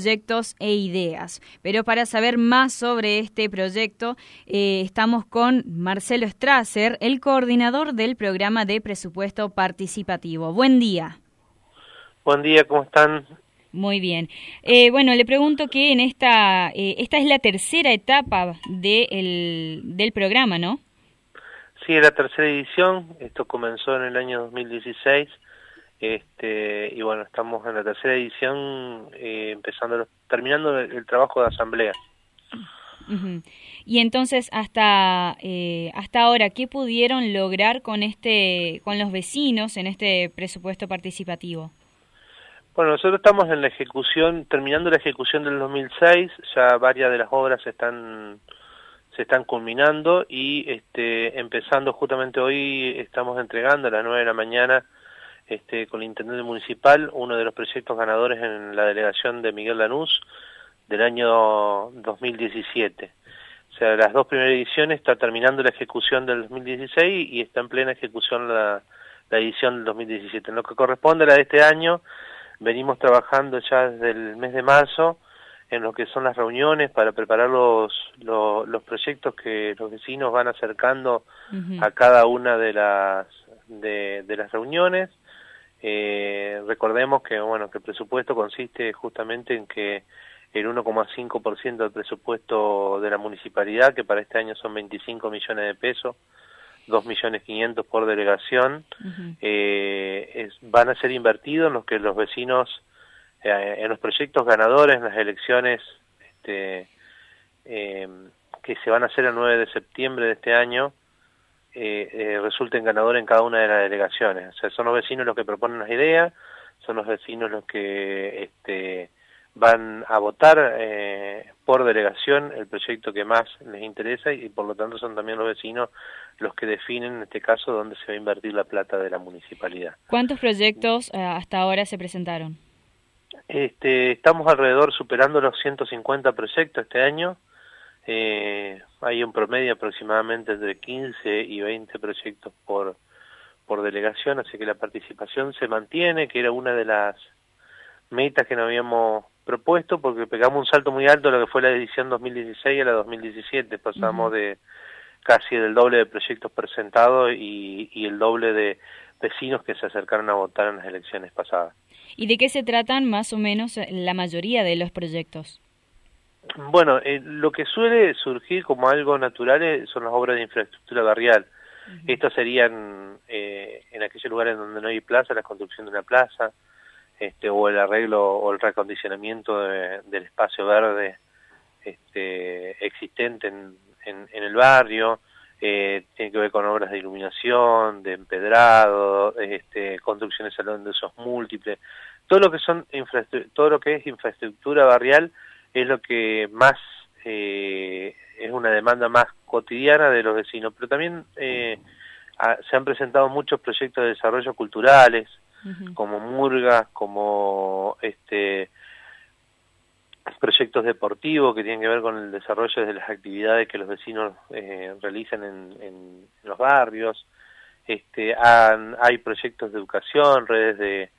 proyectos e ideas. Pero para saber más sobre este proyecto, eh, estamos con Marcelo Strasser, el coordinador del programa de presupuesto participativo. Buen día. Buen día, ¿cómo están? Muy bien. Eh, bueno, le pregunto que en esta, eh, esta es la tercera etapa de del programa, ¿no? Sí, la tercera edición. Esto comenzó en el año 2016 este, y bueno, estamos en la tercera edición, eh, empezando, terminando el, trabajo de asamblea. Y entonces hasta eh, hasta ahora, ¿qué pudieron lograr con este con los vecinos en este presupuesto participativo? Bueno, nosotros estamos en la ejecución, terminando la ejecución del 2006, ya varias de las obras están se están culminando y este, empezando justamente hoy estamos entregando a las 9 de la mañana este, con el intendente municipal, uno de los proyectos ganadores en la delegación de Miguel Lanús del año 2017. O sea, las dos primeras ediciones está terminando la ejecución del 2016 y está en plena ejecución la, edición del 2017. En lo que corresponde a la de este año, venimos trabajando ya desde el mes de marzo en lo que son las reuniones para preparar los, los, proyectos que los vecinos van acercando a cada una de las, de las reuniones eh, recordemos que bueno que el presupuesto consiste justamente en que el 1,5% del presupuesto de la municipalidad, que para este año son 25 millones de pesos, 2 millones 500 por delegación, eh, van a ser invertidos en los que los vecinos, eh, en los proyectos ganadores, en las elecciones este, eh, que se van a hacer el 9 de septiembre de este año, eh, eh, resulten ganadores en cada una de las delegaciones. O sea, son los vecinos los que proponen las ideas, son los vecinos los que este, van a votar eh, por delegación el proyecto que más les interesa y por lo tanto son también los vecinos los que definen en este caso dónde se va a invertir la plata de la municipalidad. ¿Cuántos proyectos eh, hasta ahora se presentaron? Este, estamos alrededor superando los 150 proyectos este año. Eh, hay un promedio aproximadamente de 15 y 20 proyectos por, por delegación, así que la participación se mantiene, que era una de las metas que nos habíamos propuesto, porque pegamos un salto muy alto a lo que fue la edición 2016 a la 2017, pasamos de casi del doble de proyectos presentados y, y el doble de vecinos que se acercaron a votar en las elecciones pasadas. ¿Y de qué se tratan más o menos la mayoría de los proyectos? Bueno, eh, lo que suele surgir como algo natural eh, son las obras de infraestructura barrial. Estas serían eh, en aquellos lugares donde no hay plaza, la construcción de una plaza, este, o el arreglo o el reacondicionamiento del espacio verde este, existente en, en, el barrio. tiene que ver con obras de iluminación, de empedrado, este, construcciones de usos múltiples. Todo lo que son todo lo que es infraestructura barrial es lo que más eh, es una demanda más cotidiana de los vecinos, pero también eh, se han presentado muchos proyectos de desarrollo culturales, como murgas, como este proyectos deportivos que tienen que ver con el desarrollo de las actividades que los vecinos eh, realizan en, en, los barrios. Este, hay proyectos de educación, redes de,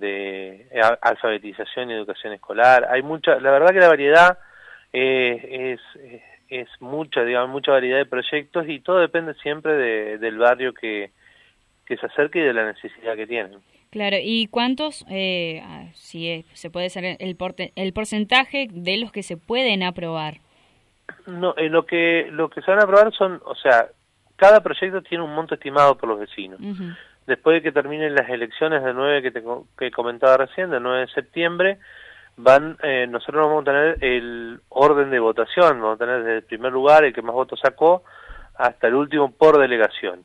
de alfabetización y educación escolar. Hay mucha, la verdad que la variedad eh, es, es mucha, digamos, mucha variedad de proyectos y todo depende siempre de, del barrio que, que se acerque y de la necesidad que tienen. Claro, ¿y cuántos, eh, si se puede saber el, el porcentaje de los que se pueden aprobar? No, eh, lo que lo que se van a aprobar son, o sea, cada proyecto tiene un monto estimado por los vecinos después de que terminen las elecciones del 9 que, te, que comentaba recién, del 9 de septiembre, van eh, nosotros vamos a tener el orden de votación, vamos a tener desde el primer lugar el que más votos sacó hasta el último por delegación.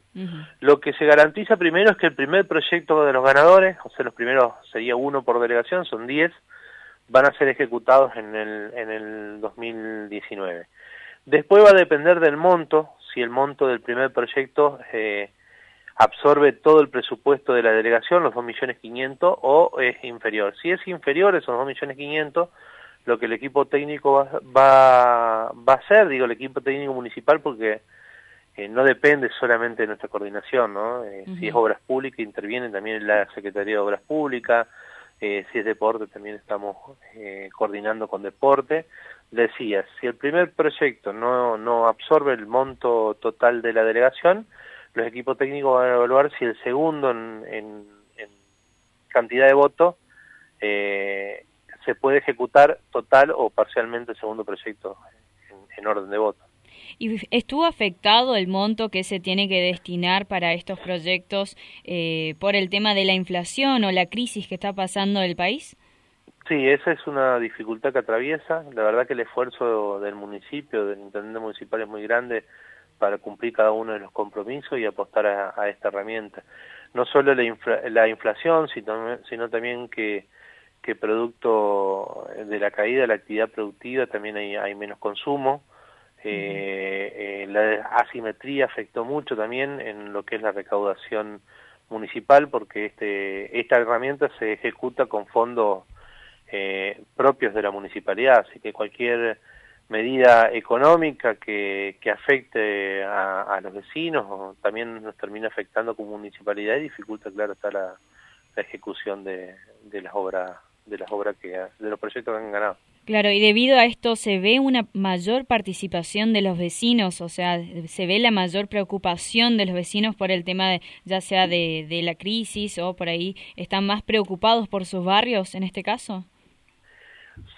Lo que se garantiza primero es que el primer proyecto de los ganadores, o sea, los primeros sería uno por delegación, son 10, van a ser ejecutados en el, en el 2019. Después va a depender del monto, si el monto del primer proyecto eh, absorbe todo el presupuesto de la delegación, los 2.500.000, o es inferior. Si es inferior esos 2.500.000, lo que el equipo técnico va, va, va, a hacer, digo el equipo técnico municipal, porque eh, no depende solamente de nuestra coordinación, ¿no? Eh, si es obras públicas, interviene también la Secretaría de Obras Públicas, eh, si es deporte también estamos eh, coordinando con deporte. Decía, si el primer proyecto no, no absorbe el monto total de la delegación, los equipos técnicos van a evaluar si el segundo en, en, cantidad de votos eh, se puede ejecutar total o parcialmente el segundo proyecto en orden de voto. ¿Y estuvo afectado el monto que se tiene que destinar para estos proyectos eh, por el tema de la inflación o la crisis que está pasando el país? Sí, esa es una dificultad que atraviesa. La verdad que el esfuerzo del municipio, del intendente municipal es muy grande para cumplir cada uno de los compromisos y apostar a, esta herramienta. No solo la, la inflación, sino, sino también que, que producto de la caída de la actividad productiva también hay, hay menos consumo, eh, eh, la asimetría afectó mucho también en lo que es la recaudación municipal porque este, esta herramienta se ejecuta con fondos eh, propios de la municipalidad, así que cualquier medida económica que, que afecte a, los vecinos también nos termina afectando como municipalidad y dificulta, claro, está la, la ejecución de, de las obras de las obras que de los proyectos que han ganado. Claro, y debido a esto se ve una mayor participación de los vecinos, o sea, se ve la mayor preocupación de los vecinos por el tema de, ya sea de, de la crisis o por ahí, ¿están más preocupados por sus barrios en este caso?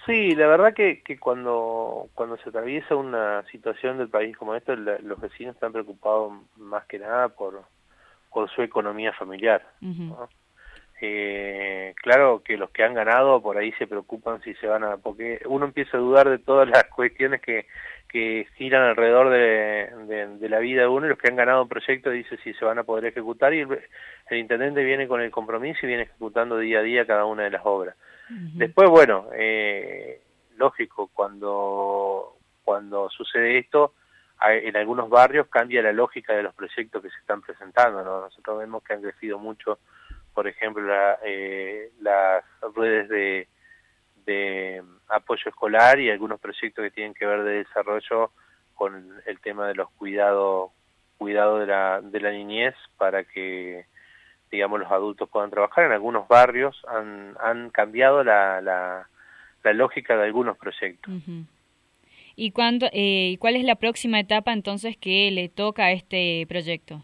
Sí, la verdad que, que cuando, cuando se atraviesa una situación del país como esta, los vecinos están preocupados más que nada por, por su economía familiar. Eh, claro que los que han ganado por ahí se preocupan si se van a... porque uno empieza a dudar de todas las cuestiones que, que giran alrededor de, de, la vida de uno y los que han ganado un proyecto dice si se van a poder ejecutar y el, intendente viene con el compromiso y viene ejecutando día a día cada una de las obras. Después, bueno, eh, lógico, cuando, cuando sucede esto, en algunos barrios cambia la lógica de los proyectos que se están presentando. ¿no? Nosotros vemos que han crecido mucho por ejemplo, eh, las redes de, de apoyo escolar y algunos proyectos que tienen que ver de desarrollo con el tema de los cuidados cuidado de la, de la niñez para que digamos los adultos puedan trabajar. En algunos barrios han, han cambiado la, la, la lógica de algunos proyectos. ¿Y cuándo, eh, cuál es la próxima etapa entonces que le toca a este proyecto?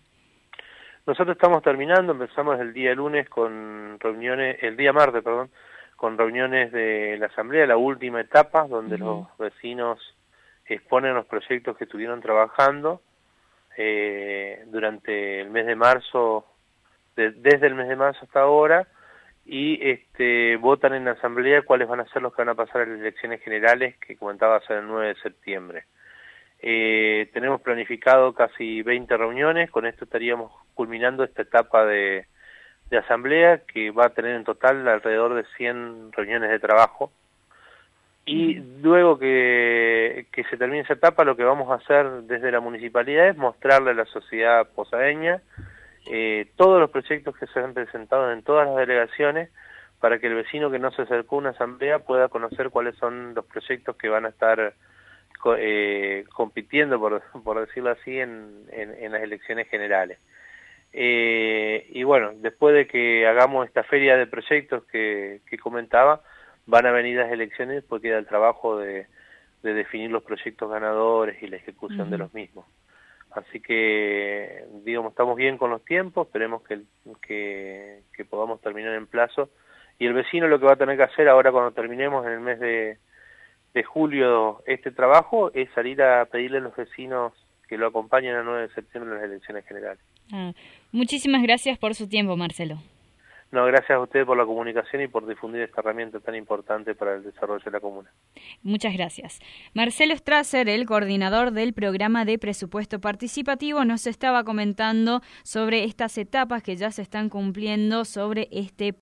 Nosotros estamos terminando, empezamos el día lunes con reuniones, el día martes, perdón, con reuniones de la asamblea, la última etapa, donde los vecinos exponen los proyectos que estuvieron trabajando eh, durante el mes de marzo, desde el mes de marzo hasta ahora, y este, votan en la asamblea cuáles van a ser los que van a pasar a las elecciones generales que comentaba ser el 9 de septiembre. Eh, tenemos planificado casi 20 reuniones, con esto estaríamos culminando esta etapa de, de, asamblea que va a tener en total alrededor de 100 reuniones de trabajo. Y luego que, que se termine esa etapa, lo que vamos a hacer desde la municipalidad es mostrarle a la sociedad posadeña eh, todos los proyectos que se han presentado en todas las delegaciones para que el vecino que no se acercó a una asamblea pueda conocer cuáles son los proyectos que van a estar eh, compitiendo, por, por decirlo así, en, en, las elecciones generales. Eh, y bueno, después de que hagamos esta feria de proyectos que, que comentaba, van a venir las elecciones porque queda el trabajo de, de definir los proyectos ganadores y la ejecución de los mismos. Así que, digamos, estamos bien con los tiempos, esperemos que, que, podamos terminar en plazo. Y el vecino lo que va a tener que hacer ahora cuando terminemos en el mes de, de julio este trabajo es salir a pedirle a los vecinos que lo acompañen el 9 de septiembre en las elecciones generales. Ah, muchísimas gracias por su tiempo, Marcelo. No, gracias a usted por la comunicación y por difundir esta herramienta tan importante para el desarrollo de la comuna. Muchas gracias. Marcelo Strasser, el coordinador del programa de presupuesto participativo, nos estaba comentando sobre estas etapas que ya se están cumpliendo sobre este